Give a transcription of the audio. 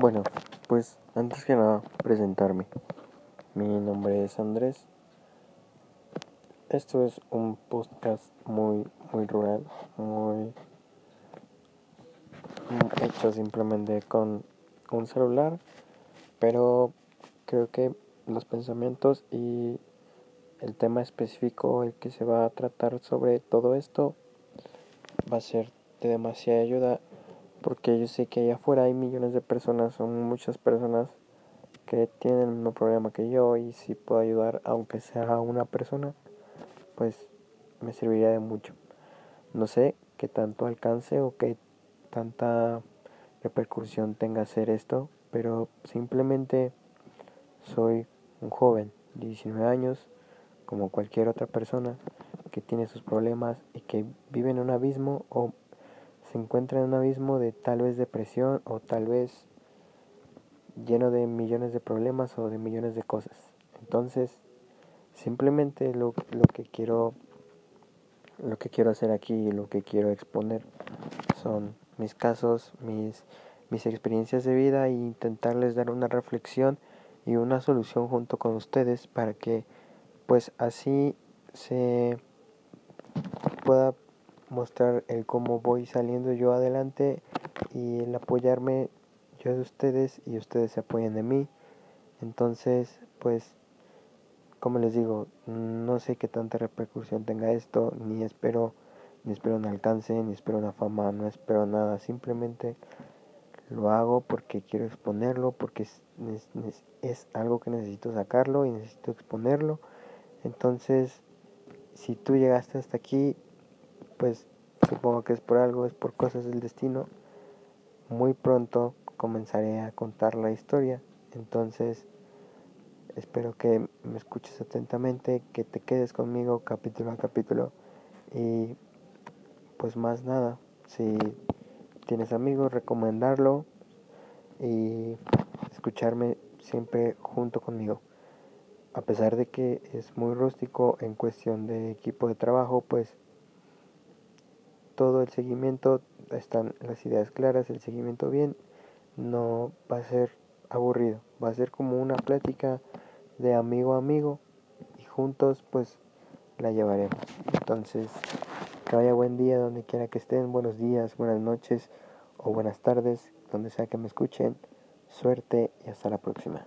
Bueno, pues antes que nada presentarme. Mi nombre es Andrés. Esto es un podcast muy muy rural, muy hecho simplemente con un celular, pero creo que los pensamientos y el tema específico el que se va a tratar sobre todo esto va a ser de demasiada ayuda porque yo sé que allá afuera hay millones de personas, son muchas personas que tienen el mismo problema que yo y si puedo ayudar aunque sea una persona, pues me serviría de mucho. No sé qué tanto alcance o qué tanta repercusión tenga hacer esto, pero simplemente soy un joven, de 19 años, como cualquier otra persona que tiene sus problemas y que vive en un abismo o se encuentra en un abismo de tal vez depresión o tal vez lleno de millones de problemas o de millones de cosas. Entonces, simplemente lo, lo que quiero lo que quiero hacer aquí y lo que quiero exponer son mis casos, mis, mis experiencias de vida e intentarles dar una reflexión y una solución junto con ustedes para que pues así se pueda mostrar el cómo voy saliendo yo adelante y el apoyarme yo de ustedes y ustedes se apoyan de mí. Entonces, pues, como les digo, no sé qué tanta repercusión tenga esto, ni espero, ni espero un alcance, ni espero una fama, no espero nada, simplemente lo hago porque quiero exponerlo, porque es, es algo que necesito sacarlo y necesito exponerlo. Entonces, si tú llegaste hasta aquí, pues supongo que es por algo, es por cosas del destino. Muy pronto comenzaré a contar la historia. Entonces, espero que me escuches atentamente, que te quedes conmigo capítulo a capítulo. Y pues más nada, si tienes amigos, recomendarlo y escucharme siempre junto conmigo. A pesar de que es muy rústico en cuestión de equipo de trabajo, pues todo el seguimiento, están las ideas claras, el seguimiento bien, no va a ser aburrido, va a ser como una plática de amigo a amigo y juntos pues la llevaremos. Entonces, que vaya buen día donde quiera que estén, buenos días, buenas noches o buenas tardes, donde sea que me escuchen. Suerte y hasta la próxima.